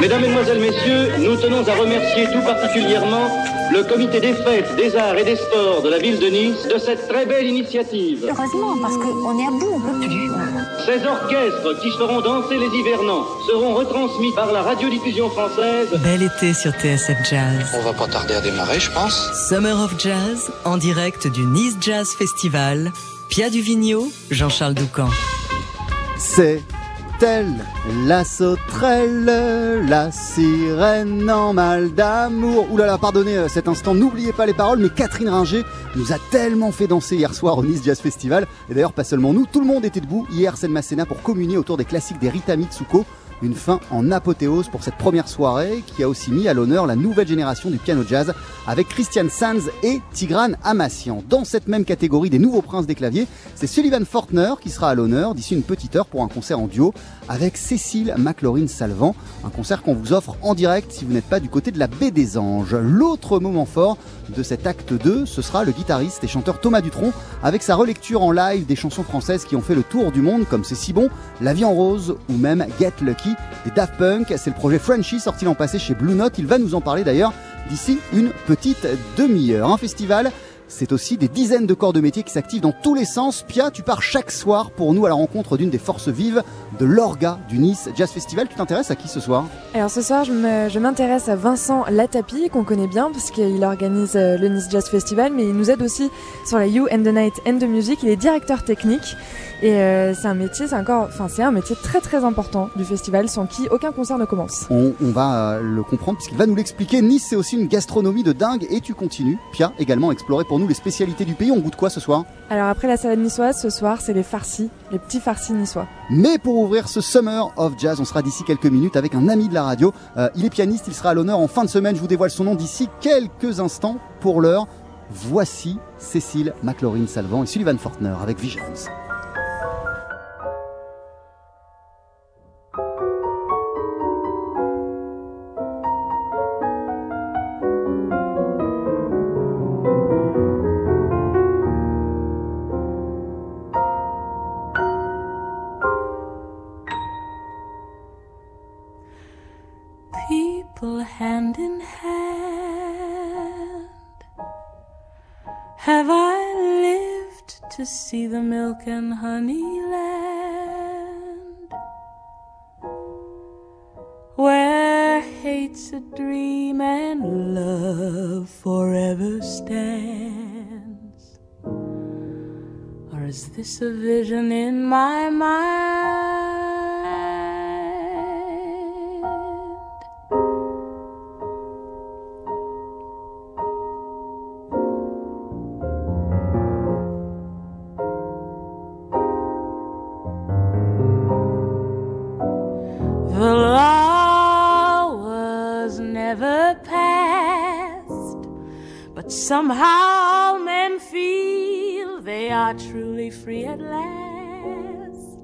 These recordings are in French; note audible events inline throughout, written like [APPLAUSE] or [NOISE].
Mesdames, Mesdemoiselles, Messieurs, nous tenons à remercier tout particulièrement le comité des fêtes, des arts et des sports de la ville de Nice de cette très belle initiative. Heureusement, parce qu'on est à bout, on peut plus. Ces orchestres qui feront danser les hivernants seront retransmis par la radiodiffusion française. Bel été sur TSF Jazz. On va pas tarder à démarrer, je pense. Summer of Jazz, en direct du Nice Jazz Festival. Pia Duvigneau, Jean-Charles Doucan. C'est la sauterelle, la sirène en mal d'amour. Ouh là là, pardonnez euh, cet instant, n'oubliez pas les paroles, mais Catherine Ringer nous a tellement fait danser hier soir au Nice Jazz Festival. Et d'ailleurs, pas seulement nous, tout le monde était debout hier, scène Masséna, pour communier autour des classiques des Rita Mitsuko une fin en apothéose pour cette première soirée qui a aussi mis à l'honneur la nouvelle génération du piano jazz avec Christian Sanz et Tigran Amassian. Dans cette même catégorie des nouveaux princes des claviers, c'est Sullivan Fortner qui sera à l'honneur d'ici une petite heure pour un concert en duo avec Cécile McLaurin Salvant, un concert qu'on vous offre en direct si vous n'êtes pas du côté de la baie des Anges. L'autre moment fort de cet acte 2, ce sera le guitariste et chanteur Thomas Dutronc avec sa relecture en live des chansons françaises qui ont fait le tour du monde comme C'est si bon, La vie en rose ou même Get Lucky des Daft Punk. C'est le projet Frenchy sorti l'an passé chez Blue Note. Il va nous en parler d'ailleurs d'ici une petite demi-heure. Un festival c'est aussi des dizaines de corps de métier qui s'activent dans tous les sens. Pia, tu pars chaque soir pour nous à la rencontre d'une des forces vives de l'Orga du Nice Jazz Festival. Tu t'intéresses à qui ce soir? Alors ce soir, je m'intéresse à Vincent Latapi, qu'on connaît bien parce qu'il organise euh, le Nice Jazz Festival, mais il nous aide aussi sur la You and the Night and the Music. Il est directeur technique et euh, c'est un métier, c'est encore, enfin c'est un métier très très important du festival sans qui aucun concert ne commence. On, va euh, le comprendre puisqu'il va nous l'expliquer. Nice, c'est aussi une gastronomie de dingue et tu continues, Pia, également explorer pour nous les spécialités du pays. On goûte quoi ce soir? Alors après la salade niçoise, ce soir, c'est les farcis, les petits farcis niçois. Mais pour ouvrir ce Summer of Jazz, on sera d'ici quelques minutes avec un ami de la radio. Euh, il est pianiste, il sera à l'honneur en fin de semaine. Je vous dévoile son nom d'ici quelques instants. Pour l'heure, voici Cécile McLaurin Salvant et Sullivan Fortner avec Visions. To see the milk and honey land. Where hate's a dream and love forever stands. Or is this a vision in my mind Somehow men feel they are truly free at last.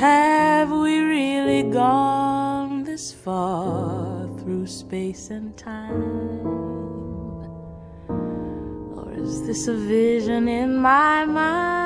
Have we really gone this far through space and time? Or is this a vision in my mind?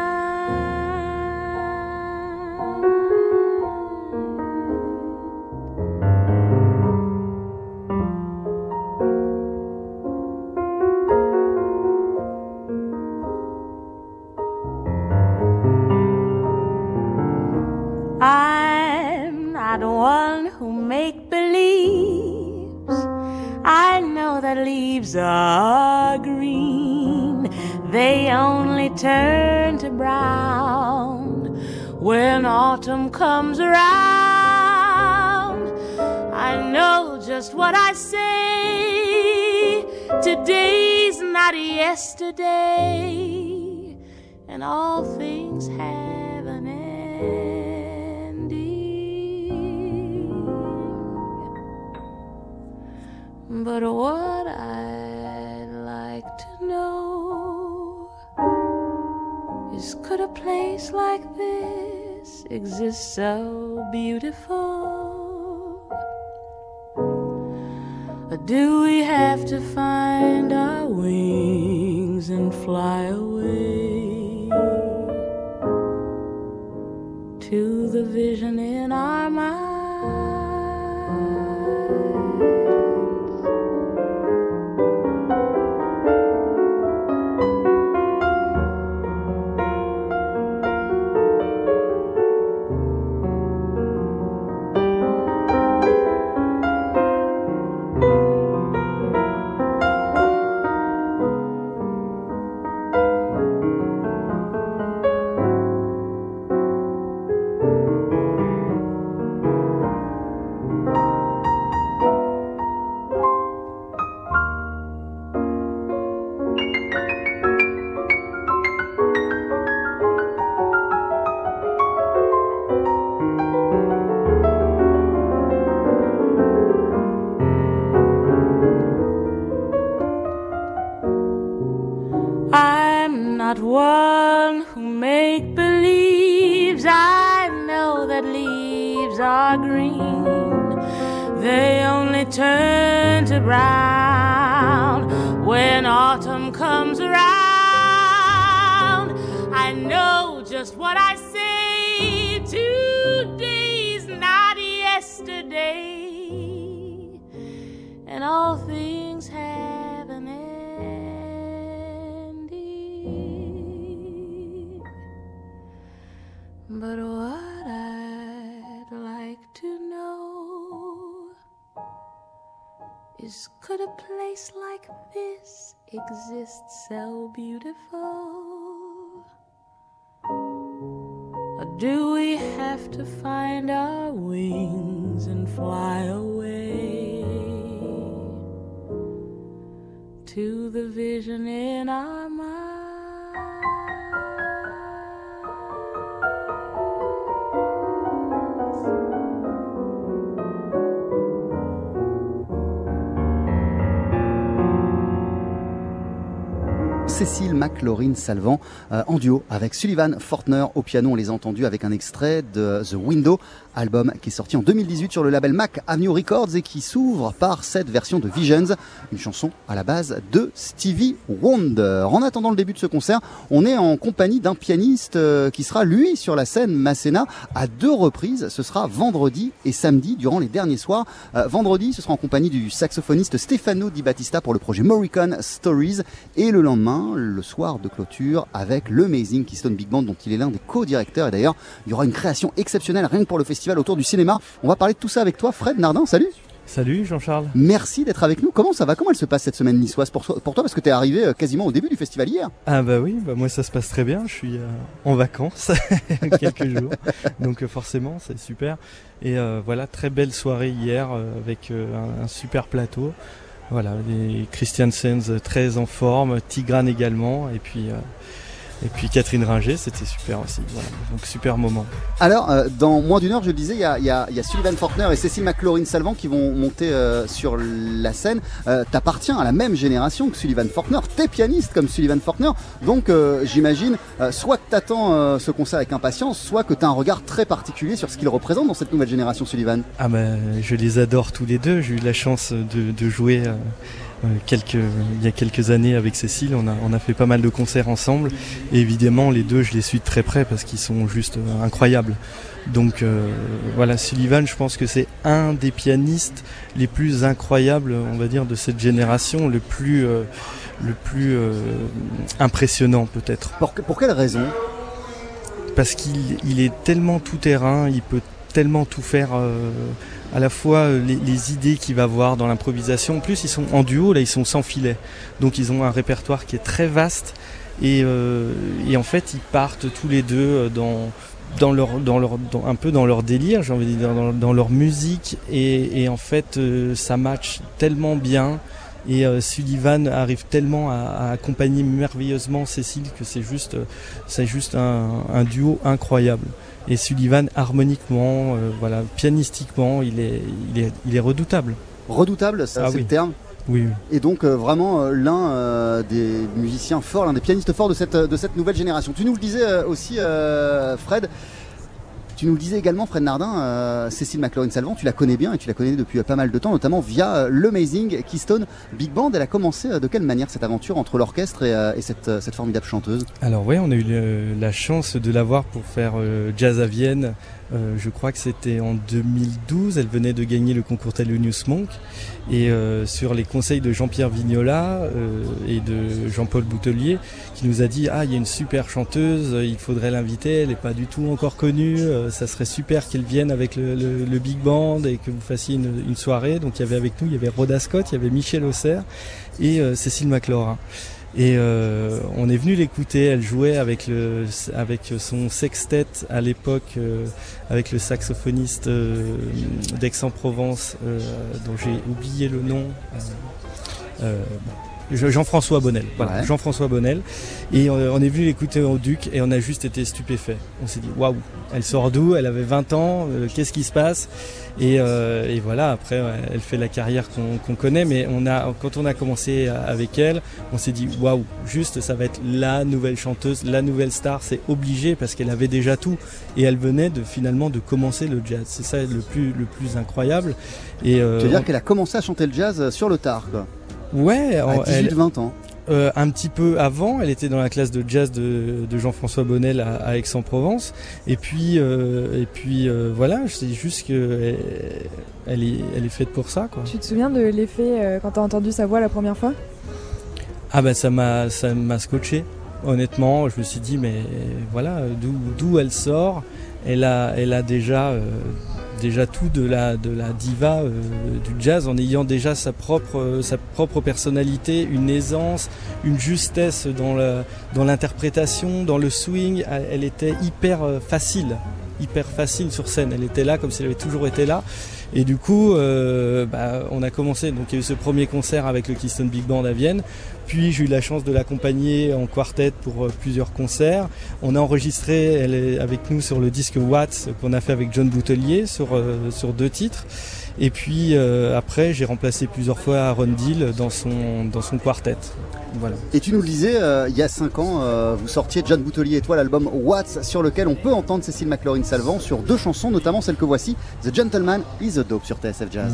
Things have an ending. But what I'd like to know is could a place like this exist so beautiful? Or do we have to find our wings and fly away one who make believes. I know that leaves are green. They only turn to brown when autumn comes around. I know just what I say. Today's not yesterday, and all But what I'd like to know is could a place like this exist so beautiful? Or do we have to find our wings and fly away to the vision in our minds? Cécile McLaurin Salvant euh, en duo avec Sullivan Fortner au piano. On les a entendus avec un extrait de The Window, album qui est sorti en 2018 sur le label Mac Avenue Records et qui s'ouvre par cette version de Visions, une chanson à la base de Stevie Wonder. En attendant le début de ce concert, on est en compagnie d'un pianiste euh, qui sera lui sur la scène Masséna à deux reprises. Ce sera vendredi et samedi durant les derniers soirs. Euh, vendredi, ce sera en compagnie du saxophoniste Stefano Di Battista pour le projet Morricone Stories et le lendemain, le soir de clôture avec le Amazing Keystone Big Band dont il est l'un des co-directeurs et d'ailleurs il y aura une création exceptionnelle rien que pour le festival autour du cinéma. On va parler de tout ça avec toi Fred Nardin, salut Salut Jean-Charles. Merci d'être avec nous. Comment ça va? Comment elle se passe cette semaine niçoise pour, toi- pour toi Parce que tu es arrivé euh, quasiment au début du festival hier. Ah bah oui, bah moi ça se passe très bien, je suis euh, en vacances [LAUGHS] quelques jours, donc euh, forcément c'est super. Et euh, voilà, très belle soirée hier euh, avec un, un super plateau. Voilà, les Christiansens euh, très en forme, Tigrane également, et puis et puis Catherine Ringer, c'était super aussi. Voilà, donc super moment. Alors, euh, dans moins d'une heure, je le disais, il y a, il y a- il y a Sullivan Fortner et Cécile McLaurin Salvant qui vont monter euh, sur la scène. Euh, T'appartiens à la même génération que Sullivan Fortner. T'es pianiste comme Sullivan Fortner. Donc, j'imagine, soit que t'attends ce concert avec impatience, soit que t'as un regard très particulier sur ce qu'il représente dans cette nouvelle génération, Sullivan. Ah bah, je les adore tous les deux. J'ai eu la chance de, de jouer quelques, il y a quelques années avec Cécile. On a, on a fait pas mal de concerts ensemble. Et évidemment, les deux, je les suis de très près parce qu'ils sont juste euh, incroyables. Donc euh, voilà, Sullivan, je pense que c'est un des pianistes les plus incroyables, on va dire, de cette génération, le plus, euh, le plus euh, impressionnant peut-être Pour, pour quelle raison? Parce qu'il il est tellement tout terrain, il peut tellement tout faire, euh, à la fois euh, les, les idées qu'il va avoir dans l'improvisation. En plus, ils sont en duo, là, ils sont sans filet. Donc, ils ont un répertoire qui est très vaste. Et, euh, et en fait, ils partent tous les deux euh, dans, dans leur, dans leur, un peu dans leur délire, j'ai envie de dire, dans, dans leur musique. Et, et en fait, euh, ça match tellement bien. Et euh, Sullivan arrive tellement à, à accompagner merveilleusement Cécile que c'est juste, euh, c'est juste un, un duo incroyable. Et Sullivan, harmoniquement, euh, voilà, pianistiquement, il est, il est, il est redoutable. Redoutable, ça, Ah c'est oui. le terme. Oui, oui. Et donc euh, vraiment euh, l'un euh, des musiciens forts, l'un des pianistes forts de cette, de cette nouvelle génération. Tu nous le disais aussi, Fred, tu nous le disais également, Fred Nardin, euh, Cécile McLaurin-Salvant, tu la connais bien et tu la connais depuis euh, pas mal de temps, notamment via euh, l'Amazing Keystone Big Band. Elle a commencé de quelle manière cette aventure entre l'orchestre et, et cette, cette formidable chanteuse? Alors oui, on a eu la chance de la voir pour faire Jazz à Vienne. Euh, je crois que c'était en 2012. Elle venait de gagner le concours Thelonious Monk. Et euh, sur les conseils de Jean-Pierre Vignola euh, et de Jean-Paul Boutelier, qui nous a dit ah il y a une super chanteuse, il faudrait l'inviter. Elle n'est pas du tout encore connue. euh, ça serait super qu'elle vienne avec le, le- le big band et que vous fassiez une, une soirée. Donc il y avait avec nous, il y avait Rhoda Scott, il y avait Michel Auxerre et euh, Cécile McLaurin. Et euh, on est venu l'écouter. Elle jouait avec le avec son sextet à l'époque euh, avec le saxophoniste euh, d'Aix-en-Provence euh, dont j'ai oublié le nom. euh, Jean-François Bonnel. Voilà, Ouais. Jean-François Bonnel. Et euh, on est venu l'écouter au Duc et on a juste été stupéfait. On s'est dit waouh, elle sort d'où? Elle avait 20 ans. euh, Qu'est-ce qui se passe? Et, euh, et voilà. Après, elle fait la carrière qu'on connaît, mais on a quand on a commencé avec elle, on s'est dit waouh, juste ça va être la nouvelle chanteuse, la nouvelle star. C'est obligé parce qu'elle avait déjà tout et elle venait de finalement de commencer le jazz. C'est ça le plus le plus incroyable. Et euh, Tu veux dire qu'elle a commencé à chanter le jazz sur le tard, quoi. Ouais, À en- elle- 18-20 ans. euh, un petit peu avant, elle était dans la classe de jazz de, de Jean-François Bonnel à, à Aix-en-Provence. Et puis, euh, et puis euh, voilà, c'est juste que elle, est, elle est faite pour ça, quoi. Tu te souviens de l'effet euh, quand t'as entendu sa voix la première fois? Ah ben ça m'a, ça m'a scotché. Honnêtement, je me suis dit, mais voilà, d'où, d'où elle sort? Elle a, elle a déjà, euh, déjà tout de la, de la diva euh, du jazz en ayant déjà sa propre, euh, sa propre personnalité, une aisance, une justesse dans, dans l'interprétation, dans le swing. Elle, elle était hyper euh, facile, hyper facile sur scène. Elle était là comme si elle avait toujours été là. Et du coup, euh, bah, on a commencé. Donc, il y a eu ce premier concert avec le Keystone Big Band à Vienne. Puis, j'ai eu la chance de l'accompagner en quartet pour euh, plusieurs concerts. On a enregistré, elle est avec nous sur le disque Watts qu'on a fait avec John Boutelier sur, euh, sur deux titres. Et puis, euh, après, j'ai remplacé plusieurs fois Aaron Deal dans son, dans son quartet. Et tu nous le disais, euh, il y a 5 ans, euh, vous sortiez John Boutelier et toi l'album Watts, sur lequel on peut entendre Cécile McLaurin-Salvant sur deux chansons, notamment celle que voici, The Gentleman is a Dope sur TSF Jazz.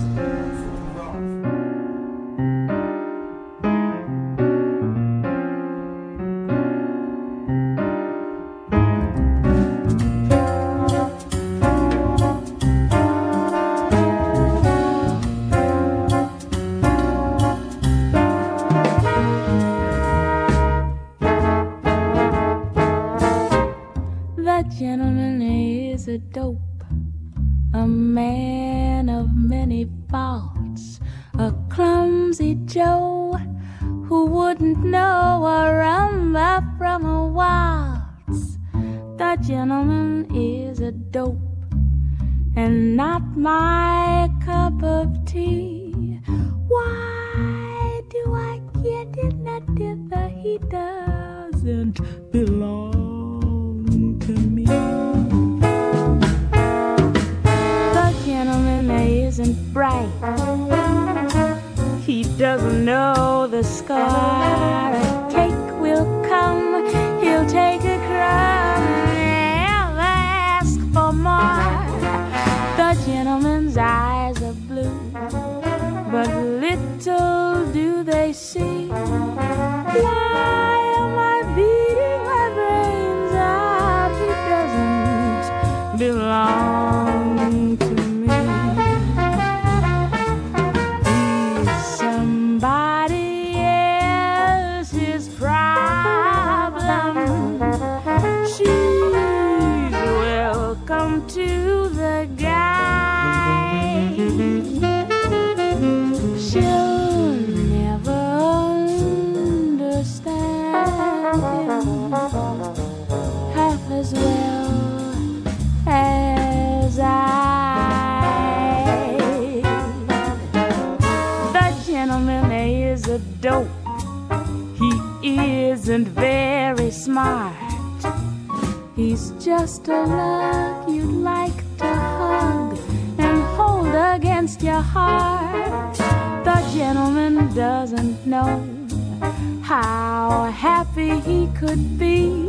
Bye. Just a lug you'd like to hug and hold against your heart. The gentleman doesn't know how happy he could be.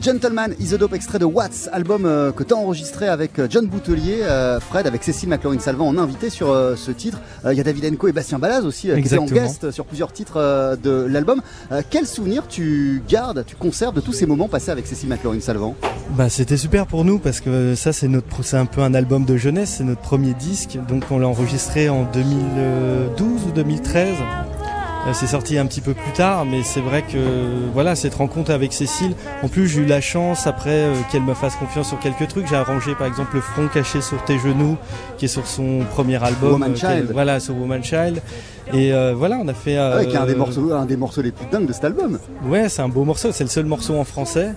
The Gentleman is a Dope, extrait de Watts, album euh, que tu as enregistré avec euh, John Boutelier, euh, Fred, avec Cécile McLaurin-Salvant en invité sur euh, ce titre. Il y a David Enco et Bastien Balaz aussi, qui étaient en guest sur plusieurs titres de l'album. Quel souvenir tu gardes, tu conserves de tous ces moments passés avec Cécile McLaurin-Salvant? Bah, c'était super pour nous parce que ça c'est notre c'est un peu un album de jeunesse, c'est notre premier disque. Donc on l'a enregistré en 2012 ou 2013. Euh, C'est sorti un petit peu plus tard, mais c'est vrai que voilà cette rencontre avec Cécile. En plus, j'ai eu la chance après euh, qu'elle me fasse confiance sur quelques trucs. J'ai arrangé par exemple le front caché sur tes genoux, qui est sur son premier album. Woman euh, Child. Voilà, sur Woman Child. Et euh, voilà, on a fait. euh, Ouais, qui est un des, morceaux, un des morceaux les plus dingues de cet album. Ouais, c'est un beau morceau, c'est le seul morceau en français.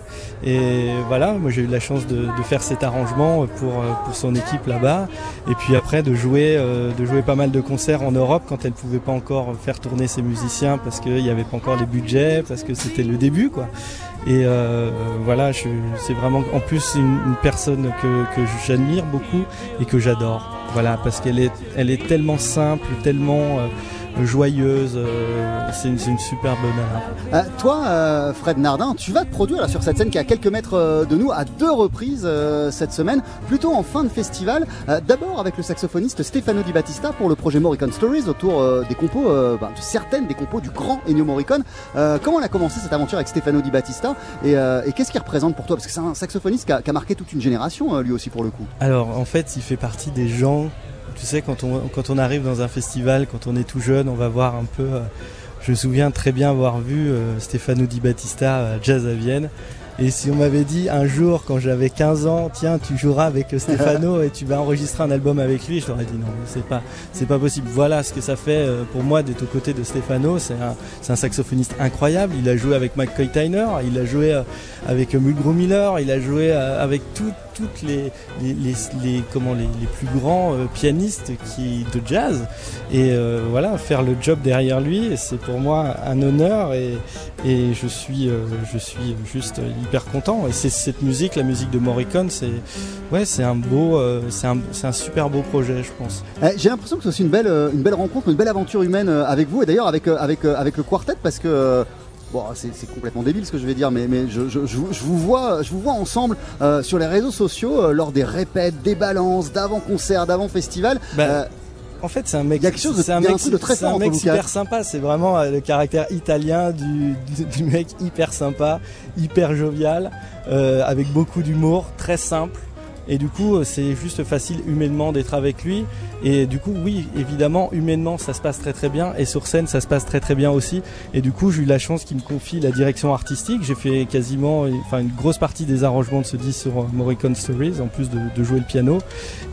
Et voilà, moi j'ai eu la chance de, de faire cet arrangement pour, euh, pour son équipe là-bas. Et puis après de jouer, euh, de jouer pas mal de concerts en Europe quand elle pouvait pas encore faire tourner ses musiciens parce qu'il n'y avait pas encore les budgets, parce que c'était le début quoi. Et euh, voilà, c'est vraiment en plus une, une personne que, que j'admire beaucoup et que j'adore. Voilà, parce qu'elle est, elle est tellement simple, tellement euh, joyeuse. euh, c'est une, superbe nana. Euh, toi, euh, Fred Nardin, tu vas te produire là, sur cette scène qui est à quelques mètres de nous à deux reprises euh, cette semaine, plutôt en fin de festival. Euh, D'abord avec le saxophoniste Stefano Di Battista pour le projet Morricone Stories autour des compos, euh, bah, de certaines des compos du grand Ennio Morricone. Euh, comment elle a commencé cette aventure avec Stefano Di Battista et, euh, et qu'est-ce qu'il représente pour toi? Parce que c'est un saxophoniste qui a, qui a marqué toute une génération, euh, lui aussi pour le coup. Alors en fait, il fait partie des gens, tu sais, quand on, arrive dans un festival, quand on est tout jeune, on va voir un peu... euh, je me souviens très bien avoir vu euh, Stefano Di Battista à Jazz à Vienne. Et si on m'avait dit un jour, quand j'avais 15 ans, tiens, tu joueras avec [LAUGHS] Stefano et tu vas enregistrer un album avec lui, je t'aurais dit non, c'est pas, c'est pas possible. Voilà ce que ça fait euh, pour moi d'être aux côtés de Stefano. C'est un, c'est un saxophoniste incroyable. Il a joué avec McCoy Tyner, il a joué euh, avec Mulgrew Miller, il a joué euh, avec tout- toutes les, les, les, les- comment, les, les plus grands pianistes qui, de jazz. Et euh, voilà, faire le job derrière lui, c'est pour moi un honneur et, et je, suis, je suis juste hyper content. Et c'est cette musique, la musique de Morricone, c'est ouais, c'est un, beau, euh, c'est un, c'est un super beau projet, je pense. Euh, J'ai l'impression que c'est aussi une belle, euh, une belle rencontre, une belle aventure humaine euh, avec vous et d'ailleurs avec, avec, avec le quartet parce que. Bon, c'est c'est complètement débile ce que je vais dire, mais, mais je, je- je vous- je vous vois, je vous vois ensemble euh, sur les réseaux sociaux euh, lors des répètes, des balances, d'avant-concert, d'avant-festival. Bah, Euh, En fait, c'est un mec, Il y a quelque chose de- c'est un mec, truc de très c'est fort un mec super sympa. C'est vraiment euh, le caractère italien du, du, du mec hyper sympa, hyper jovial, euh, avec beaucoup d'humour, très simple. Et du coup, euh, c'est juste facile humainement d'être avec lui. Et du coup, oui, évidemment, humainement, ça se passe très très bien. Et sur scène, ça se passe très très bien aussi. Et du coup, j'ai eu la chance qu'il me confie la direction artistique. J'ai fait quasiment, enfin, une grosse partie des arrangements de ce disque sur euh, Morricone Stories, en plus de, jouer le piano.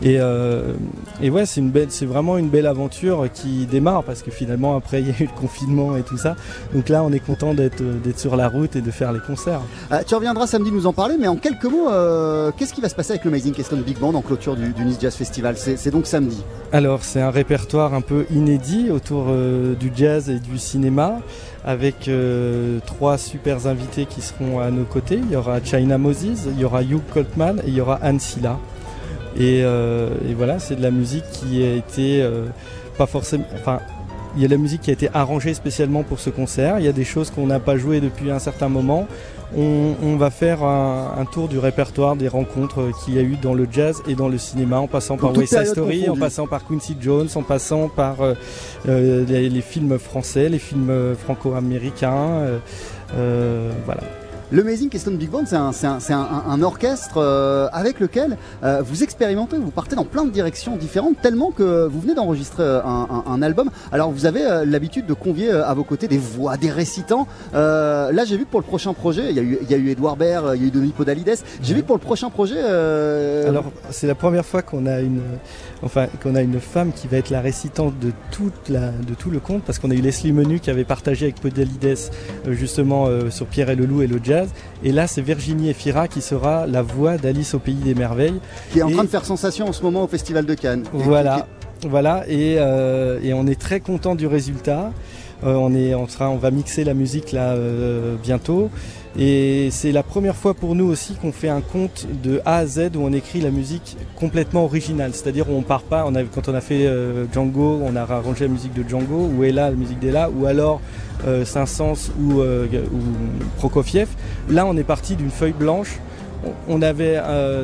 Et, euh, ouais, c'est une belle, c'est vraiment une belle aventure qui démarre parce que finalement, après, il y a eu le confinement et tout ça. Donc là, on est content d'être, sur la route et de faire les concerts. euh, tu reviendras samedi nous en parler, mais en quelques mots, euh, qu'est-ce qui va se passer avec le Big Band en clôture du, Jazz Festival C'est donc samedi. Alors c'est un répertoire un peu inédit autour euh, du jazz et du cinéma avec euh, trois super invités qui seront à nos côtés. Il y aura China Moses, il y aura Hugh Coltman et il y aura Anne Silla. Et, euh, voilà, c'est de la musique qui a été pas forcément... Il y a de la musique qui a été arrangée spécialement pour ce concert. Il y a des choses qu'on n'a pas jouées depuis un certain moment. On, on va faire un, un tour du répertoire des rencontres qu'il y a eu dans le jazz et dans le cinéma, en passant Pour par West Side Story, en passant par Quincy Jones, en passant par euh, euh, les, les films français, les films franco-américains. euh, voilà. Le Amazing Keystone Big Band, c'est un, orchestre euh, avec lequel euh, vous expérimentez, vous partez dans plein de directions différentes, tellement que vous venez d'enregistrer euh, un, album. Alors vous avez euh, l'habitude de convier à vos côtés des voix, des récitants. Là, j'ai vu que pour le prochain projet, il y a eu, il y a eu Edouard Baird, il y a eu Denis Podalides. J'ai vu que pour le prochain projet, Alors, c'est la première fois qu'on a une, enfin, qu'on a une femme qui va être la récitante de toute la, de tout le conte, parce qu'on a eu Leslie Menu qui avait partagé avec Podalides euh, justement euh, sur Pierre et le Loup et le jazz. Et là, c'est Virginie Efira qui sera la voix d'Alice au pays des merveilles. qui est en et- train de faire sensation en ce moment au Festival de Cannes. Et Voilà, voilà, et, euh, et on est très content du résultat. Euh, on est, on sera, on va mixer la musique là euh, bientôt. Et c'est la première fois pour nous aussi qu'on fait un conte de A à Z où on écrit la musique complètement originale. C'est-à-dire où on part pas, quand on a fait euh, Django, on a arrangé la musique de Django, ou Ella, la musique d'Ella, ou alors euh, Saint-Saëns ou, euh, ou Prokofiev. Là, on est parti d'une feuille blanche. On- avait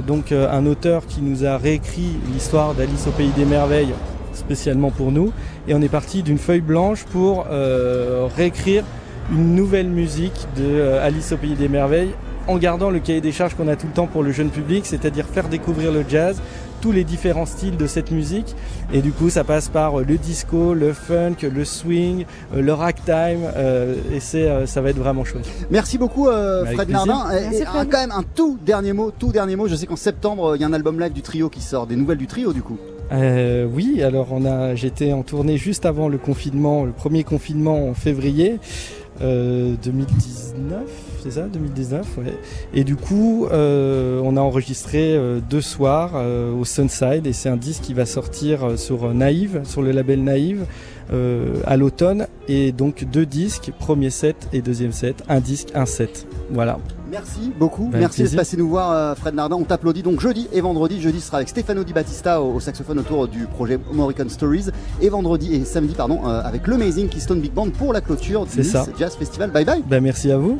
donc un auteur qui nous a réécrit l'histoire d'Alice au Pays des Merveilles spécialement pour nous. Et on est parti d'une feuille blanche pour réécrire une nouvelle musique de euh, Alice au Pays des Merveilles en gardant le cahier des charges qu'on a tout le temps pour le jeune public, c'est-à-dire faire découvrir le jazz, tous les différents styles de cette musique. Et du coup, ça passe par euh, le disco, le funk, le swing, euh, le ragtime, euh, et c'est, euh, ça va être vraiment chouette. Merci beaucoup euh, Fred. Nardin. Et- Merci, et Fred. un- quand même un tout dernier mot, tout dernier mot. Je sais qu'en septembre, il y a un album live du trio qui sort, des nouvelles du trio du coup. Euh, oui, alors on a, j'étais en tournée juste avant le confinement, le premier confinement en février 2019, c'est ça, 2019, ouais. Et du coup, euh, on a enregistré euh, deux soirs euh, au Sunside, et c'est un disque qui va sortir sur Naïve, sur le label Naïve, à l'automne, et donc deux disques, premier set et deuxième set, un disque, un set, voilà. Merci beaucoup. Merci plaisir. passé nous voir, Fred Nardin. On t'applaudit donc jeudi et vendredi. Jeudi sera avec Stefano Di Battista au, saxophone autour du projet American Stories. Et vendredi et samedi, pardon, avec l'Amazing Keystone Big Band pour la clôture du. Jazz Festival. Bye bye. Ben merci à vous.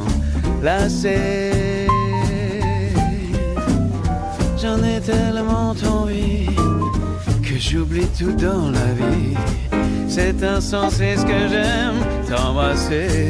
lasser. J'en ai tellement envie que j'oublie tout dans la vie. C'est insensé ce que j'aime t'embrasser.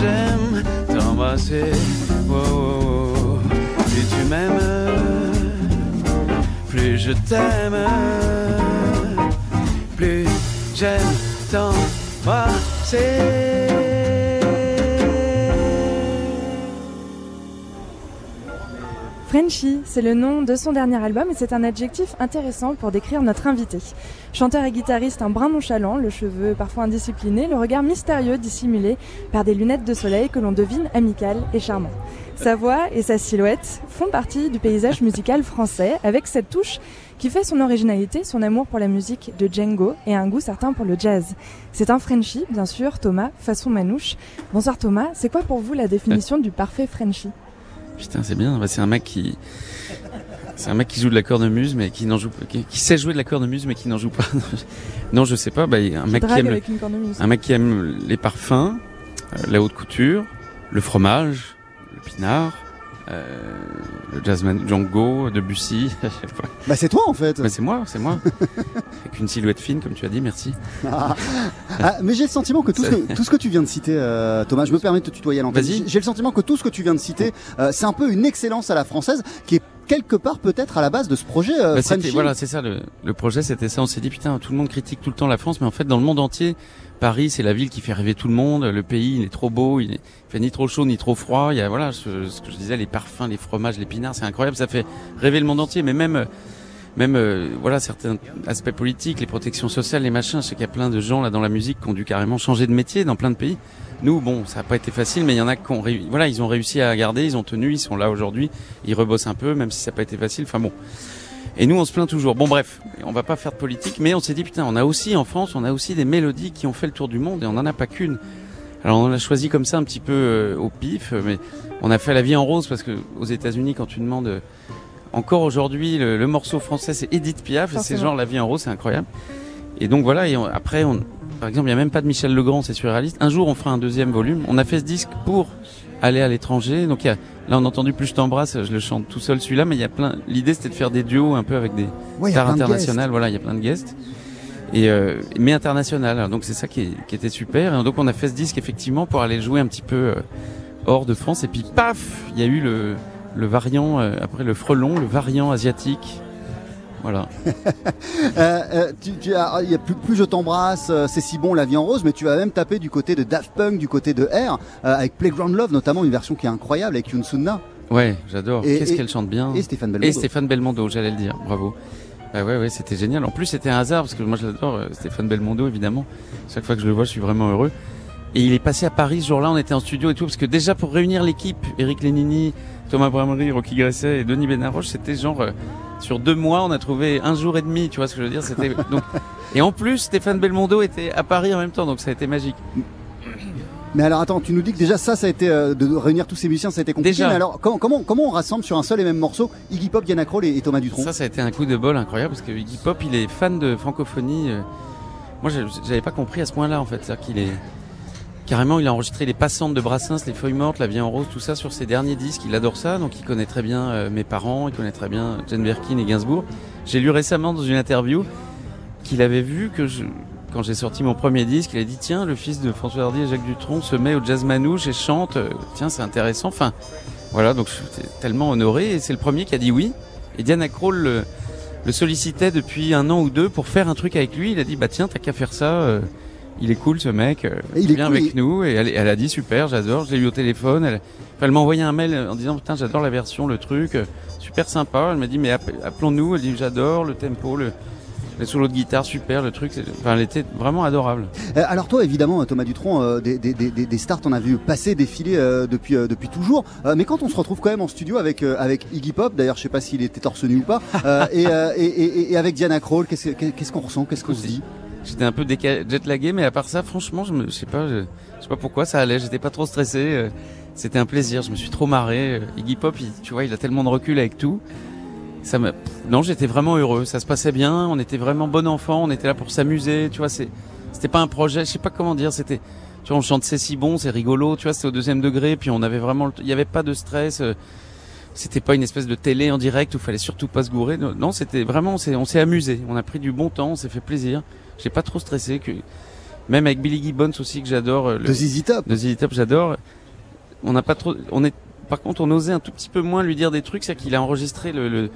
J'aime t'embrasser. Oh, oh, oh. Plus tu m'aimes, plus je t'aime, plus j'aime t'embrasser. Frenchy, c'est le nom de son dernier album et c'est un adjectif intéressant pour décrire notre invité. Chanteur et guitariste un brin nonchalant, le cheveu parfois indiscipliné, le regard mystérieux dissimulé par des lunettes de soleil que l'on devine amical et charmant. Sa voix et sa silhouette font partie du paysage musical français avec cette touche qui fait son originalité, son amour pour la musique de Django et un goût certain pour le jazz. C'est un Frenchy, bien sûr, Thomas, façon manouche. Bonsoir Thomas, c'est quoi pour vous la définition du parfait Frenchy Putain, c'est bien. Bah, c'est un mec qui, c'est un mec qui joue de la cornemuse, mais qui n'en joue pas, qui, qui sait jouer de la cornemuse, mais qui n'en joue pas. [LAUGHS] non, je sais pas. Bah, un mec qui aime, un mec qui aime les parfums, euh, la haute couture, le fromage, le pinard, euh, le jazzman Django, Debussy. [LAUGHS] Bah c'est toi en fait. Mais c'est moi, c'est moi. [LAUGHS] Avec une silhouette fine, comme tu as dit, merci. Ah, ah, mais j'ai le sentiment que tout, ce que tout ce que tu viens de citer, euh, Thomas, je me permets de te tutoyer à l'antenne. Vas-y. J'ai le sentiment que tout ce que tu viens de citer, euh, c'est un peu une excellence à la française qui est quelque part peut-être à la base de ce projet. Euh, Bah, voilà, c'est ça le, le projet, c'était ça. On s'est dit putain, tout le monde critique tout le temps la France, mais en fait, dans le monde entier, Paris, c'est la ville qui fait rêver tout le monde. Le pays, il est trop beau, il, fait ni trop chaud ni trop froid. Il y a voilà, ce, ce que je disais, les parfums, les fromages, les pinards, c'est incroyable. Ça fait rêver le monde entier, mais même même euh, voilà certains aspects politiques, les protections sociales, les machins. Je sais qu'il y a plein de gens là dans la musique qui ont dû carrément changer de métier dans plein de pays. Nous, bon, ça n'a pas été facile, mais il y en a qui ont réussi. Voilà, ils ont réussi à garder, ils ont tenu, ils sont là aujourd'hui, ils rebossent un peu, même si ça n'a pas été facile. Enfin bon. Et nous, on se plaint toujours. Bon, bref, on va pas faire de politique, mais on s'est dit putain, on a aussi en France, on a aussi des mélodies qui ont fait le tour du monde et on en a pas qu'une. Alors on a choisi comme ça un petit peu euh, au pif, mais on a fait La Vie en rose parce que aux États-Unis, quand tu demandes euh, encore aujourd'hui, le, le morceau français c'est Edith Piaf et c'est genre La Vie en rose, c'est incroyable. Et donc voilà. Et on- après, on, par exemple, il y a même pas de Michel Legrand, c'est surréaliste. Un jour, on fera un deuxième volume. On a fait ce disque pour aller à l'étranger. Donc il y a, là, on a entendu Plus je t'embrasse. Je le chante tout seul celui-là, mais il y a plein. L'idée c'était de faire des duos un peu avec des Ouais, stars internationales. Voilà, il y a plein de guests. Et euh, mais international. Alors, Donc c'est ça qui, est- qui était super. Et donc on a fait ce disque effectivement pour aller le jouer un petit peu euh, hors de France. Et puis paf, il y a eu le le variant euh, après le frelon, le variant asiatique. Voilà. [LAUGHS] Euh, tu, tu as, il y a plus, plus je t'embrasse, euh, c'est si bon la vie en rose, mais tu vas même taper du côté de Daft Punk, du côté de R, euh, avec Playground Love notamment, une version qui est incroyable avec Yoon Sunna Ouais, j'adore. Et- Qu'est-ce et- qu'elle chante bien. et Stéphane Et Belmondo. Stéphane Belmondo, j'allais le dire. Bravo. Bah ouais, ouais, c'était génial. En plus, c'était un hasard parce que moi, j'adore euh, Stéphane Belmondo, évidemment. Chaque fois que je le vois, je suis vraiment heureux. Et il est passé à Paris ce jour-là. On était en studio et tout parce que déjà pour réunir l'équipe, Eric Lénini, Thomas Bramery, Rocky Gresset et Denis Benaroche, c'était genre euh, sur deux mois, on a trouvé un jour et demi. Tu vois ce que je veux dire C'était [LAUGHS] donc. Et en plus, Stéphane Belmondo était à Paris en même temps, donc ça a été magique. Mais alors attends, tu nous dis que déjà ça, ça a été euh, de réunir tous ces musiciens, ça a été compliqué. Déjà. Mais alors comment, comment comment on rassemble sur un seul et même morceau Iggy Pop, Diana Krall et, et Thomas Dutronc? Ça, ça a été un coup de bol incroyable parce que Iggy Pop, il est fan de francophonie. euh. Moi, j'avais pas compris à ce point-là, en fait. C'est-à-dire qu'il est carrément, il a enregistré les passantes de Brassens, les feuilles mortes, la vie en rose, tout ça sur ses derniers disques. Il adore ça, donc il connaît très bien euh, mes parents, il connaît très bien Jane Birkin et Gainsbourg. J'ai lu récemment dans une interview qu'il avait vu que je, quand j'ai sorti mon premier disque, il a dit tiens, le fils de François Hardy et Jacques Dutronc se met au jazz manouche et chante. euh, Tiens, c'est intéressant. Enfin, voilà, donc je suis tellement honoré et c'est le premier qui a dit oui. Et Diana Krall le, le sollicitait depuis un an ou deux pour faire un truc avec lui. Il a dit bah tiens, t'as qu'à faire ça. euh, il est cool ce mec. euh, il est cool, avec il- nous. Et elle, elle a dit super, j'adore. Je l'ai eu au téléphone. Elle, enfin, elle m'a envoyé un mail en disant putain, j'adore la version, le truc, euh, super sympa. Elle m'a dit mais app- appelons-nous. Elle dit j'adore le tempo, le les solos de guitare, super, le truc. Enfin, elle était vraiment adorable. Euh, alors toi, évidemment, Thomas Dutronc, euh, des, des, des, des- des stars, t'en as vu passer, défiler euh, depuis, depuis toujours. Mais quand on se retrouve quand même en studio avec, avec Iggy Pop, d'ailleurs, je sais pas s'il était torse nu ou pas, et, et, et, et avec Diana Krall, qu'est-ce que- qu'est-ce qu'on ressent Qu'est-ce qu'on se dit? J'étais un peu jetlagué, mais à part ça, franchement, je me, je sais pas, je, sais pas pourquoi ça allait. J'étais pas trop stressé. euh, C'était un plaisir. Je me suis trop marré. euh, Iggy Pop, il- tu vois, il a tellement de recul avec tout. Ça me, non, j'étais vraiment heureux. Ça se passait bien. On était vraiment bon enfant. On était là pour s'amuser. Tu vois, c'est, c'était pas un projet. Je sais pas comment dire. C'était, tu vois, on chante c'est si bon, c'est rigolo. Tu vois, c'était au deuxième degré. Puis on avait vraiment, il y avait pas de stress. C'était pas une espèce de télé en direct où fallait surtout pas se gourer. Non, c'était vraiment, on s'est, on s'est amusé. On a pris du bon temps. On s'est fait plaisir. J'ai pas trop stressé. Que même avec Billy Gibbons aussi que j'adore. euh, De ZZ Top. de ZZ Top, j'adore. On n'a pas trop. On est. Par contre, on osait un tout petit peu moins lui dire des trucs, c'est qu'il a enregistré le, le-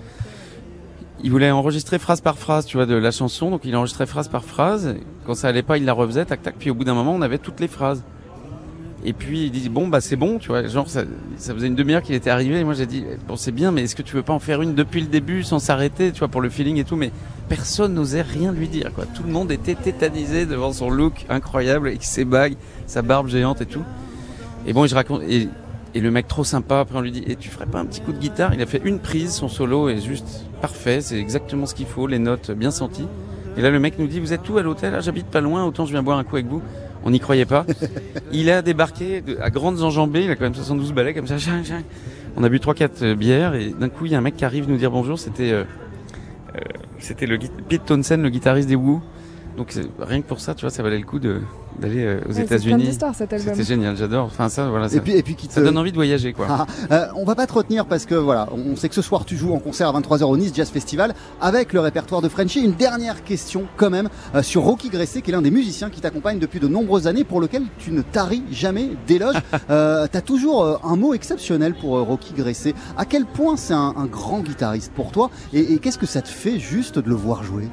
Il voulait enregistrer phrase par phrase, tu vois, de la chanson. Donc il enregistrait phrase par phrase. Quand ça allait pas, il la refaisait, tac tac. Puis au bout d'un moment, on avait toutes les phrases. Et puis il dit bon bah c'est bon, tu vois. Genre ça, faisait une demi-heure qu'il était arrivé. Et moi j'ai dit bon c'est bien, mais est-ce que tu veux pas en faire une depuis le début sans s'arrêter, tu vois, pour le feeling et tout? Mais personne n'osait rien lui dire, quoi. Tout le monde était tétanisé devant son look incroyable avec ses bagues, sa barbe géante et tout. Et bon, je raconte. Et, et le mec trop sympa, après on lui dit Et tu ferais pas un petit coup de guitare? Il a fait une prise, son solo est juste parfait, c'est exactement ce qu'il faut, les notes bien senties. Et là, le mec nous dit Vous êtes où à l'hôtel? Ah, J'habite pas loin, autant je viens boire un coup avec vous. On n'y croyait pas. il a débarqué à grandes enjambées, il a quand même 72 balais comme ça. On a bu 3-4 bières et d'un coup, il y a un mec qui arrive nous dire bonjour. C'était euh, euh, c'était le Pete Townsend, le guitariste des Who. Donc rien que pour ça, tu vois, ça valait le coup de d'aller euh, aux Ouais, c'est plein États-Unis. d'histoires, cet album. C'était génial, j'adore. Enfin ça, voilà, ça, Et puis, et puis qui ça te- donne envie de voyager, quoi. Ah, euh, on va pas te retenir parce que voilà, on sait que ce soir tu joues en concert à 23h au Nice Jazz Festival avec le répertoire de Frenchy. Une dernière question quand même euh, sur Rocky Gressé qui est l'un des musiciens qui t'accompagne depuis de nombreuses années pour lequel tu ne taris jamais d'éloges. [LAUGHS] euh, T'as toujours euh, un mot exceptionnel pour euh, Rocky Gressé. À quel point c'est un, un grand guitariste pour toi et, et qu'est-ce que ça te fait juste de le voir jouer?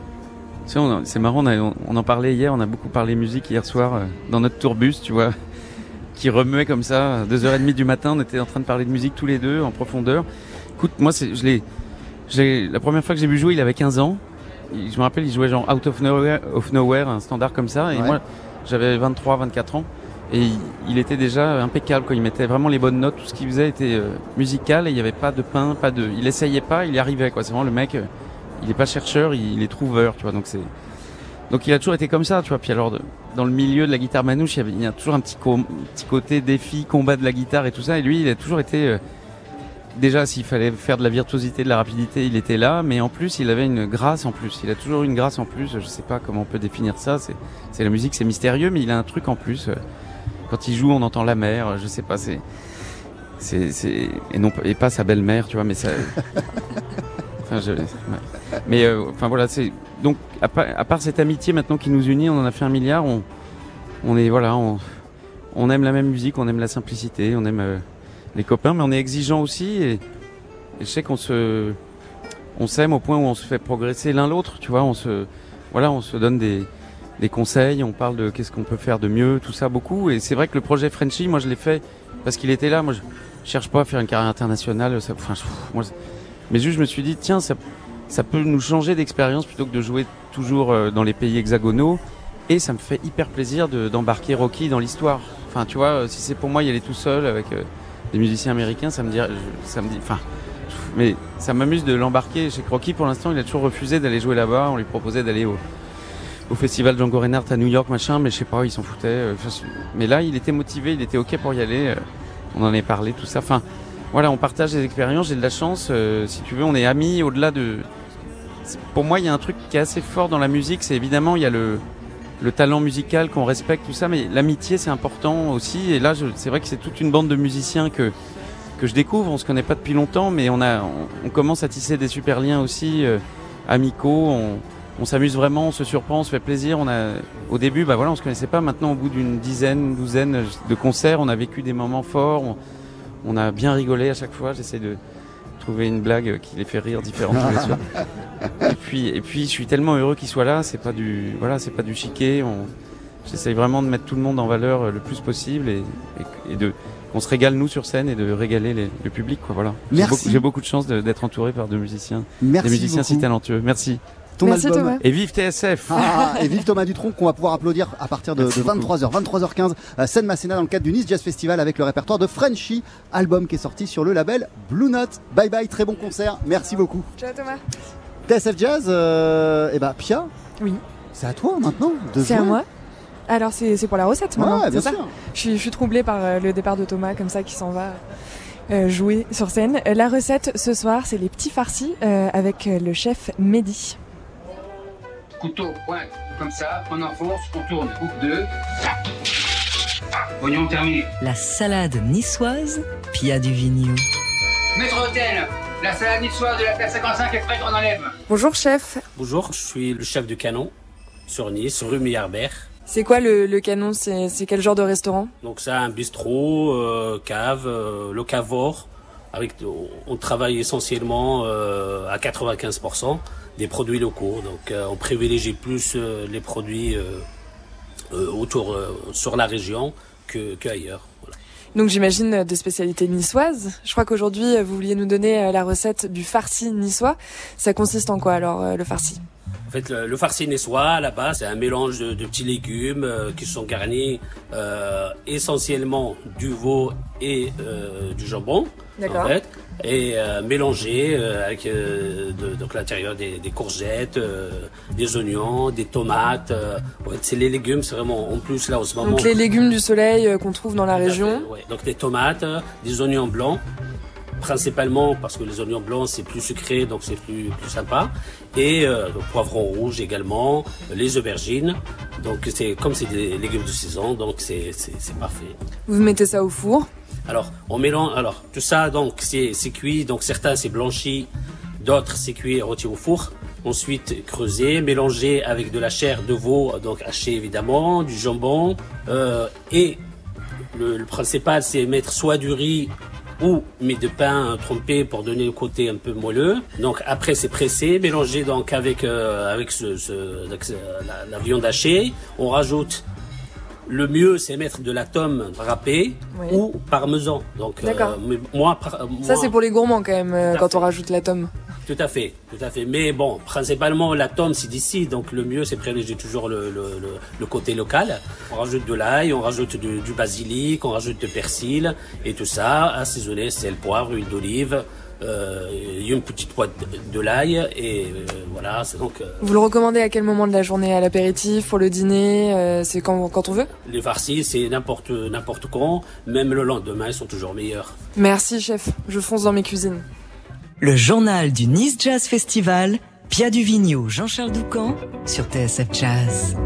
C'est marrant, on, a- on- on en parlait hier, on a beaucoup parlé musique hier soir euh, dans notre tourbus, tu vois, [LAUGHS] qui remuait comme ça, à 2h30 du matin, on était en train de parler de musique tous les deux en profondeur. Écoute, moi, je l'ai, la première fois que j'ai vu jouer, il avait 15 ans. Il- je me rappelle, il jouait genre Out of Nowhere, of nowhere un standard comme ça, et Ouais. moi, j'avais 23, 24 ans. Et il, était déjà impeccable, quoi. Il mettait vraiment les bonnes notes. Tout ce qu'il faisait était euh, musical et il n'y avait pas de pain, pas de. Il essayait pas, il y arrivait, quoi. C'est vraiment le mec. Euh, il est pas chercheur, il, est trouveur, tu vois. Donc c'est. Donc il a toujours été comme ça, tu vois. Puis alors, dans le milieu de la guitare manouche, il y, a toujours un petit, côté défi, combat de la guitare et tout ça. Et lui, il a toujours été. euh, déjà, s'il fallait faire de la virtuosité, de la rapidité, il était là. Mais en plus, il avait une grâce en plus. Il a toujours une grâce en plus. Je sais pas comment on peut définir ça. C'est, la musique, c'est mystérieux, mais il a un truc en plus. euh, Quand il joue, on entend la mer. Je sais pas. C'est, c'est, et non, et pas sa belle-mère, tu vois, mais ça. [LAUGHS] Enfin, je- ouais. Mais euh, enfin voilà, c'est donc à part, cette amitié maintenant qui nous unit, on en a fait un milliard. On, est voilà, on, aime la même musique, on aime la simplicité, on aime euh, les copains, mais on est exigeant aussi. Et, je sais qu'on se, on s'aime au point où on se fait progresser l'un l'autre. Tu vois, on se, voilà, on se donne des, des conseils, on parle de qu'est-ce qu'on peut faire de mieux, tout ça beaucoup. Et c'est vrai que le projet Frenchy, moi je l'ai fait parce qu'il était là. Moi je cherche pas à faire une carrière internationale. Enfin, je- mais juste je me suis dit tiens ça, peut nous changer d'expérience plutôt que de jouer toujours euh, dans les pays hexagonaux. Et ça me fait hyper plaisir de- d'embarquer Rocky dans l'histoire. Enfin, tu vois, euh, si c'est pour moi y aller tout seul avec euh, des musiciens américains, ça me dit, enfin, mais ça m'amuse de l'embarquer. Que Rocky, pour l'instant, il a toujours refusé d'aller jouer là-bas. On lui proposait d'aller au, au festival Django Reinhardt à New York, machin, mais je sais pas, il s'en foutait. mais là, il était motivé, il était ok pour y aller. on en avait parlé, tout ça. Enfin, voilà, on partage des expériences. J'ai de la chance, euh, si tu veux, on est amis au-delà de. Pour moi, il y a un truc qui est assez fort dans la musique, c'est évidemment il y a le le talent musical qu'on respecte tout ça, mais l'amitié c'est important aussi. Et là, c'est vrai que c'est toute une bande de musiciens que que je découvre. On se connaît pas depuis longtemps, mais on a on, commence à tisser des super liens aussi euh, amicaux. On, on s'amuse vraiment, on se surprend, on se fait plaisir. On a au début, bah voilà, on se connaissait pas. Maintenant, au bout d'une dizaine, douzaine de concerts, on a vécu des moments forts. On a bien rigolé à chaque fois. J'essaie de trouver une blague qui les fait rire soirs. [LAUGHS] Et puis, et puis, je suis tellement heureux qu'il soit là. C'est pas du, voilà, c'est pas du chiquet. On, j'essaye vraiment de mettre tout le monde en valeur euh, le plus possible et, et, et de, qu'on se régale nous sur scène et de régaler les- le public, quoi. Voilà. J'ai Merci. beaucoup, j'ai beaucoup de chance de- d'être entouré par deux musiciens, Merci des musiciens si talentueux. Merci. Ton Merci, album Thomas. Et vive TSF. Ah, et vive Thomas Dutronc qu'on va pouvoir applaudir à partir de, Merci de beaucoup. 23h, 23h15 à Seine Masséna dans le cadre du Nice Jazz Festival avec le répertoire de Frenchy, album qui est sorti sur le label Blue Note. Bye bye, très bon concert, merci beaucoup. Ciao Thomas. TSF Jazz, euh, et bah Pia, Oui. c'est à toi maintenant de C'est à moi. Alors c'est c'est pour la recette maintenant, Ouais, bien c'est ça sûr. je suis, je suis troublée par euh, le départ de Thomas comme ça qui s'en va euh, jouer sur scène. Euh, La recette ce soir c'est les petits farcis euh, avec le chef Mehdi. Couteau, pointe, comme ça, on enfonce, on tourne, coupe deux. Oignon terminé. La salade niçoise, Pia Duvigneau. Maître hôtel, la salade niçoise de la place 55 est prête, on enlève. Bonjour chef, Bonjour, je suis le chef du canon sur Nice, rue Meyerbeer. c'est quoi le, le canon? C'est c'est quel genre de restaurant? Donc ça, un bistrot, euh, cave, euh, le cavor. Avec, on travaille essentiellement euh, à 95% des produits locaux. Donc euh, on privilégie plus euh, les produits euh, autour sur la région que qu'ailleurs. Voilà. Donc j'imagine des spécialités niçoises. Je crois qu'aujourd'hui vous vouliez nous donner la recette du farci niçois. Ça consiste en quoi alors le farci? En fait, le, le farci niçois, à la base, c'est un mélange de, de petits légumes euh, qui sont garnis euh, essentiellement du veau et euh, du jambon. En fait, et euh, mélangé euh, avec euh, de- donc l'intérieur des, des courgettes, euh, des oignons, des tomates. ouais, c'est les légumes, c'est vraiment en plus là en ce moment. Donc les légumes du soleil qu'on trouve dans la région. Ouais, donc des tomates, des oignons blancs, principalement parce que les oignons blancs c'est plus sucré donc c'est plus, plus sympa et euh, le poivron rouge également, les aubergines. Donc c'est comme c'est des légumes de saison donc c'est parfait. Vous mettez ça au four. Alors, on mélange. Alors, tout ça, donc, c'est cuit. Donc, certains, c'est blanchi. D'autres, c'est cuit et rôti au four. Ensuite, creusé, mélangé avec de la chair de veau, donc hachée évidemment, du jambon. Euh, et le, le principal, c'est mettre soit du riz ou mais de pain trempé pour donner le côté un peu moelleux. Donc après c'est pressé, mélangé donc avec euh, avec ce, ce- la, la viande hachée. On rajoute le mieux c'est mettre de la tome râpée Oui. ou parmesan. Donc euh, D'accord. mais moi, par- Ça, c'est pour les gourmands quand même, euh, quand fait. on rajoute la tome. tout à fait, tout à fait. Mais bon, principalement la tome c'est d'ici, donc le mieux c'est privilégier toujours le, le, le, le côté local. On rajoute de l'ail, on rajoute du, du basilic, on rajoute de persil et tout ça assaisonné sel, poivre, huile d'olive, euh, une petite pointe de l'ail et euh, voilà. C'est donc euh, Vous le recommandez à quel moment de la journée À l'apéritif, pour le dîner euh, C'est quand, quand on veut? Les farcis c'est n'importe n'importe quand, même le lendemain ils sont toujours meilleurs. Merci, chef. Je fonce dans mes cuisines. Le journal du Nice Jazz Festival, Pia Duvigneau, Jean-Charles Doucan sur TSF Jazz.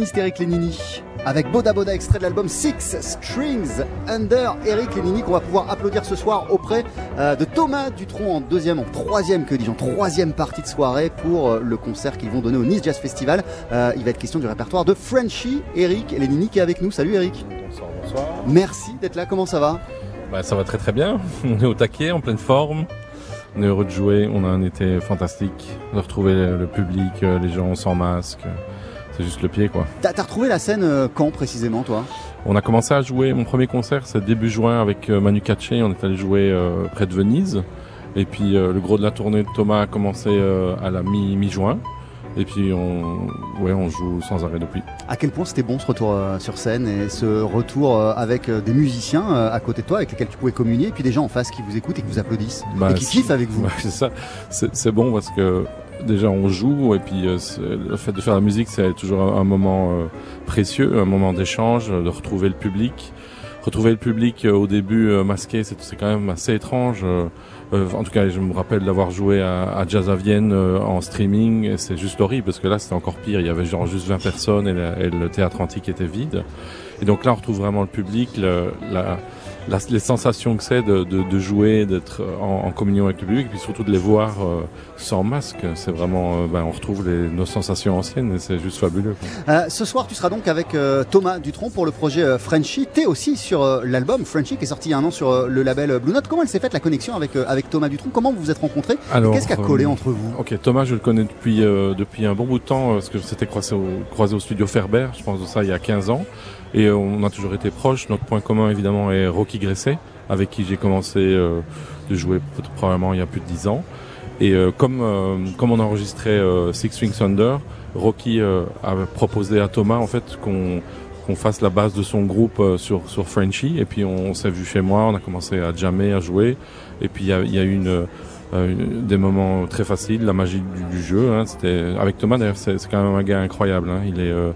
Pianiste Eric Lénini avec Boda Boda, extrait de l'album Six Strings Under Eric Lénini qu'on va pouvoir applaudir ce soir auprès euh, de Thomas Dutronc en deuxième, en troisième, que dis-je, en troisième partie de soirée pour euh, le concert qu'ils vont donner au Nice Jazz Festival. Euh, il va être question du répertoire de Frenchy, Eric Lénini qui est avec nous. Salut Eric. Bonsoir, bonsoir. Merci d'être là, comment ça va? Bah, ça va très très bien. [LAUGHS] On est au taquet, en pleine forme. On est heureux de jouer. On a un été fantastique. De retrouver le, public, les gens sans masque. C'est juste le pied, quoi. T'as retrouvé la scène euh, quand précisément toi? On a commencé à jouer. Mon premier concert, c'est début juin avec euh, Manu Katché. On est allé jouer euh, près de Venise. Et puis le gros de la tournée de Thomas a commencé à la mi- mi-juin. Et puis on, ouais, on joue sans arrêt depuis. À quel point c'était bon ce retour sur scène et ce retour avec des musiciens à côté de toi avec lesquels tu pouvais communier et puis des gens en face qui vous écoutent et qui vous applaudissent Bah, et qui kiffent avec vous. [LAUGHS] C'est ça. C'est bon parce que déjà on joue et puis euh, le fait de faire la musique c'est toujours un, moment euh, précieux, un moment d'échange, de retrouver le public. Retrouver le public euh, au début euh, masqué, c'est quand même assez étrange. euh, euh, en tout cas, je me rappelle d'avoir joué à, à Jazz à Vienne euh, en streaming. C'est juste horrible parce que là, c'était encore pire. Il y avait genre juste 20 personnes et, la- et le théâtre antique était vide. Et donc là, on retrouve vraiment le public, le- la, la- les sensations que c'est de, de, de jouer, d'être en, en communion avec le public, et puis surtout de les voir euh, sans masque. C'est vraiment, euh, ben, on retrouve les, nos sensations anciennes et c'est juste fabuleux. Euh, ce soir, tu seras donc avec euh, Thomas Dutronc pour le projet euh, Frenchy. T'es aussi sur euh, l'album Frenchy qui est sorti il y a un an sur euh, le label euh, Blue Note. Comment elle s'est faite la connexion avec, euh, avec Thomas Dutronc? Comment vous vous êtes rencontrés? Qu'est-ce qui a collé euh, entre vous? Ok, Thomas, je le connais depuis euh, depuis un bon bout de temps, euh, parce que je s'était croisé au, croisé au studio Ferber, je pense de ça il y a 15 ans, et euh, on a toujours été proches. Notre point commun, évidemment, est Rocky Gresset, avec qui j'ai commencé euh, de jouer probablement il y a plus de 10 ans. Et euh, comme euh, comme on enregistrait euh, Six String Thunder, Rocky euh, a proposé à Thomas en fait qu'on qu'on fasse la base de son groupe sur sur Frenchy et puis on, s'est vu chez moi, on a commencé à jammer, à jouer et puis il y a, y a eu une, euh, des moments très faciles, la magie du, du jeu. Hein, c'était avec Thomas d'ailleurs, c'est c'est quand même un gars incroyable. Hein, il est, euh,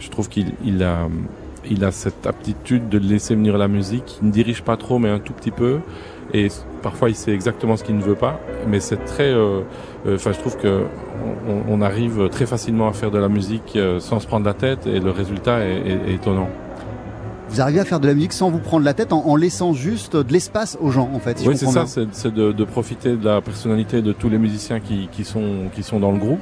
je trouve qu'il il a il a cette aptitude de laisser venir la musique. Il ne dirige pas trop, mais un tout petit peu. Et parfois, il sait exactement ce qu'il ne veut pas. Mais c'est très. euh, euh, Enfin, je trouve que on, on arrive très facilement à faire de la musique euh, sans se prendre la tête, et le résultat est, est- est étonnant. Vous arrivez à faire de la musique sans vous prendre la tête, en, en laissant juste de l'espace aux gens, en fait. si oui, c'est ça, c'est c'est de, de profiter de la personnalité de tous les musiciens qui, qui sont qui sont dans le groupe.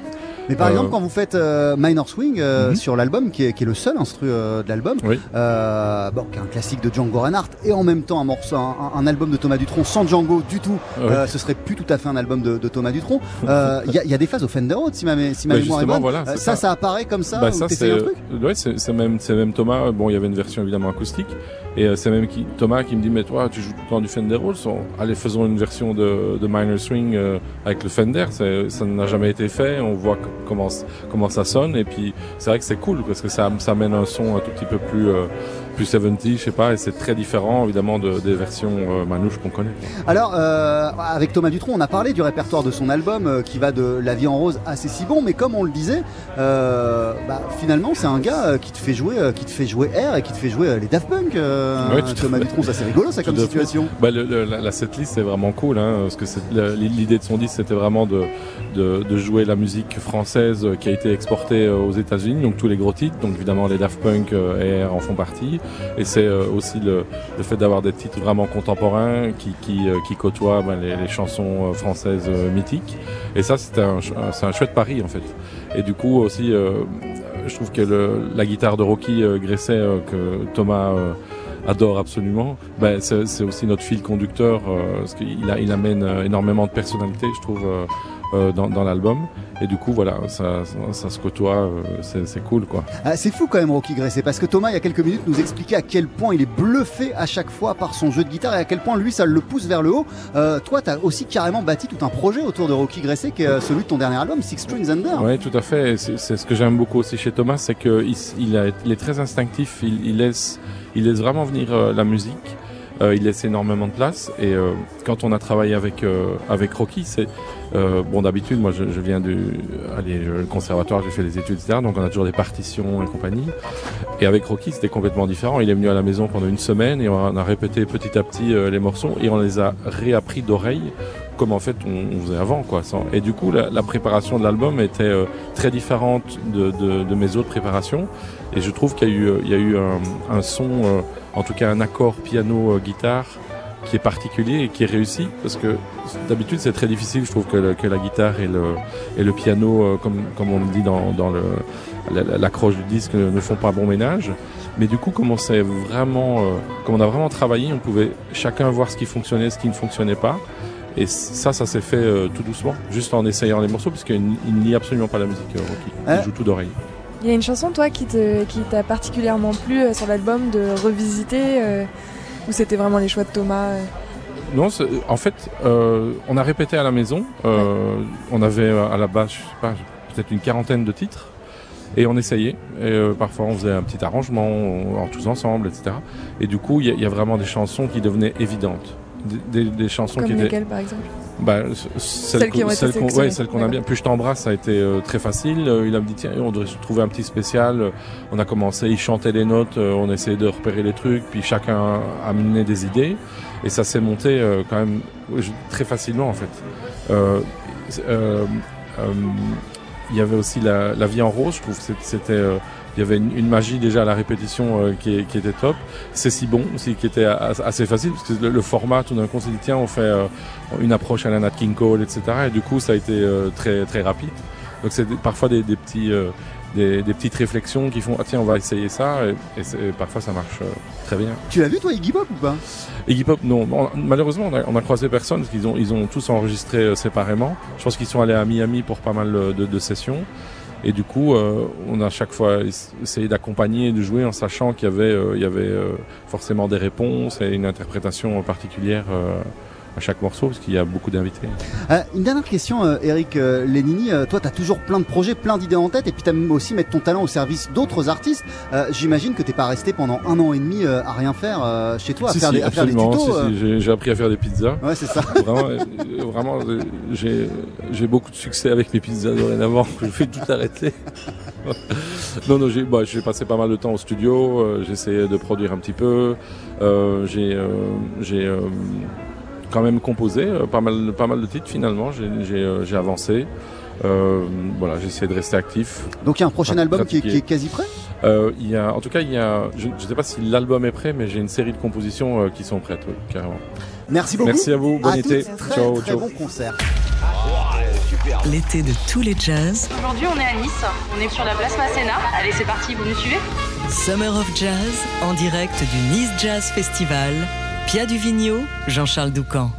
Mais par Euh, exemple, quand vous faites euh, Minor Swing euh, Mhm. sur l'album, qui est, qui est le seul instru euh, de l'album, Oui. euh, bon, qui est un classique de Django Reinhardt, et en même temps un morceau, un, un album de Thomas Dutronc sans Django du tout, Oui. euh, ce serait plus tout à fait un album de, de Thomas Dutronc. Euh, Il y, y a des phases au Fender Road, si ma, si ma Bah, mémoire est bonne. voilà, ça, ça. ça apparaît comme ça, Bah, ça c'est ouais, c'est même c'est même Thomas bon il y avait une version évidemment acoustique et euh, c'est même qui, Thomas qui me dit mais toi tu joues tout le temps du Fender on- allez faisons une version de, de minor swing euh, avec le Fender ça n'a jamais été fait on voit comment comment ça sonne. Et puis c'est vrai que c'est cool parce que ça ça amène un son un tout petit peu plus euh, plus 70 je sais pas et c'est très différent évidemment de, des versions euh, manouches qu'on connaît. Alors, euh, avec Thomas Dutronc, on a parlé du répertoire de son album euh, qui va de La vie en rose à C'est si bon, mais comme on le disait, euh, bah, finalement, c'est un gars qui te fait jouer, qui te fait jouer Air et qui te fait jouer les Daft Punk. Ouais, Thomas. Dutronc, ça c'est rigolo, ça comme situation. Bah, le- le- la, la setlist c'est vraiment cool hein, parce que l'idée de son disque c'était vraiment de, de, de jouer la musique française qui a été exportée aux États-Unis, donc tous les gros titres, donc évidemment les Daft Punk et Air en font partie, et c'est euh, aussi le, fait d'avoir des titres vraiment contemporains qui, euh, côtoient ben, les, chansons euh, françaises mythiques, et ça c'est un chouette pari en fait. Et du coup aussi, je trouve que la guitare de Rocky Gresset que Thomas adore absolument, ben, c'est aussi notre fil conducteur, parce qu'il il amène énormément de personnalité, je trouve, euh, dans, dans l'album. Et du coup, voilà, ça, ça, ça se côtoie, euh, c'est cool, quoi. Ah, c'est fou quand même Rocky Gresset parce que Thomas il y a quelques minutes nous expliquait à quel point il est bluffé à chaque fois par son jeu de guitare et à quel point lui ça le pousse vers le haut. Euh, toi tu as aussi carrément bâti tout un projet autour de Rocky Gresset qui est celui de ton dernier album Six Strings Under. Oui, tout à fait. C'est ce que j'aime beaucoup aussi chez Thomas, c'est qu'il il, a- il est très instinctif. Il, il laisse, il laisse vraiment venir euh, la musique. Euh, il laisse énormément de place. Et euh, quand on a travaillé avec euh, avec Rocky, c'est euh, bon d'habitude. Moi, je, je viens du allez, je- conservatoire, j'ai fait des études, etc. Donc, on a toujours des partitions et compagnie. Et avec Rocky, c'était complètement différent. Il est venu à la maison pendant une semaine et on a répété petit à petit euh, les morceaux et on les a réappris d'oreille comme en fait on, faisait avant quoi. Et du coup la, la préparation de l'album était euh, très différente de, de, de mes autres préparations et je trouve qu'il y a eu, euh, il y a eu un, un son, euh, en tout cas un accord piano-guitare qui est particulier et qui est réussi parce que d'habitude c'est très difficile je trouve que, le- que la guitare et le, et le piano euh, comme, comme on le dit dans, dans le, l'accroche du disque ne, font pas bon ménage. Mais du coup comme on s'est vraiment euh, comme on a vraiment travaillé on pouvait chacun voir ce qui fonctionnait ce qui ne fonctionnait pas. Et ça ça s'est fait euh, tout doucement juste en essayant les morceaux parce qu'il il nie absolument pas la musique euh, Rocky. Il Euh, joue tout d'oreille Il y a une chanson, toi, qui t'a particulièrement plu euh, sur l'album de revisiter euh, Ou c'était vraiment les choix de Thomas euh? Non, en fait, euh, on a répété à la maison. Euh, On avait à la base, je sais pas, peut-être une quarantaine de titres. Et on essayait. Et euh, parfois, on faisait un petit arrangement on- en tous ensemble, etc. Et du coup, il y, a- il y a vraiment des chansons qui devenaient évidentes. Des, des- des chansons Comme qui étaient lesquelles, par exemple? Bah, celle, qu'on ouais, qu'on a bien. Puis je t'embrasse, ça a été euh, très facile. Euh, il a me dit tiens, on devrait se trouver un petit spécial. On a commencé, il chantait les notes, euh, on essayait de repérer les trucs, puis chacun a amené des idées, et ça s'est monté quand même très facilement en fait. Il y avait aussi la, la vie en rose, je trouve que c'était il y avait une, une magie déjà à la répétition euh, qui, qui était top. C'est si bon aussi qui était assez facile parce que le, le format tout d'un coup on s'est dit tiens on fait euh, une approche à la Nat King Cole etc. Et du coup ça a été euh, très très rapide. Donc c'est parfois des, des petits euh, des, des petites réflexions qui font ah tiens on va essayer ça et, et parfois ça marche euh, très bien. Tu l'as vu toi Iggy Pop ou pas? Iggy Pop, non. Malheureusement, on a, on a croisé personne parce qu'ils ont, ils ont tous enregistré euh, séparément. Je pense qu'ils sont allés à Miami pour pas mal euh, de, de sessions. Et du coup, euh, on a chaque fois es- essayé d'accompagner et de jouer en sachant qu'il y avait, euh, il y avait euh, forcément des réponses et une interprétation particulière euh, à chaque morceau parce qu'il y a beaucoup d'invités. Euh, une dernière question, euh, Eric euh, Lénini. Euh, toi, tu as toujours plein de projets, plein d'idées en tête, et puis tu aimes aussi mettre ton talent au service d'autres artistes. Euh, J'imagine que t'es pas resté pendant un an et demi à rien faire chez toi, à, faire, si, des, à faire des tutos. Si, j'ai- appris à faire des pizzas. Ouais, c'est ça. [LAUGHS] Vraiment, vraiment j'ai beaucoup de succès avec mes pizzas dorénavant. Je vais tout arrêter. [LAUGHS] non, non, j'ai bah, passé pas mal de temps au studio. essayé de produire un petit peu. J'ai j'ai quand même composé euh, pas mal, pas mal de titres finalement. J'ai euh, j'ai avancé. Euh, voilà, j'ai essayé de rester actif. Donc il y a un prochain album qui est, pratiquer. qui est quasi prêt? Euh, il y a, en tout cas, il y a, je ne sais pas si l'album est prêt, mais j'ai une série de compositions euh, qui sont prêtes, oui, carrément. Merci beaucoup. Merci à vous, bon À été. toutes, Très, ciao, très ciao. bon concert. L'été de tous les jazz, Aujourd'hui, on est à Nice. On est sur la place Masséna. Allez, c'est parti, vous nous suivez? Summer of Jazz, en direct du Nice Jazz Festival. Pia Duvigneau, Jean-Charles Doucan.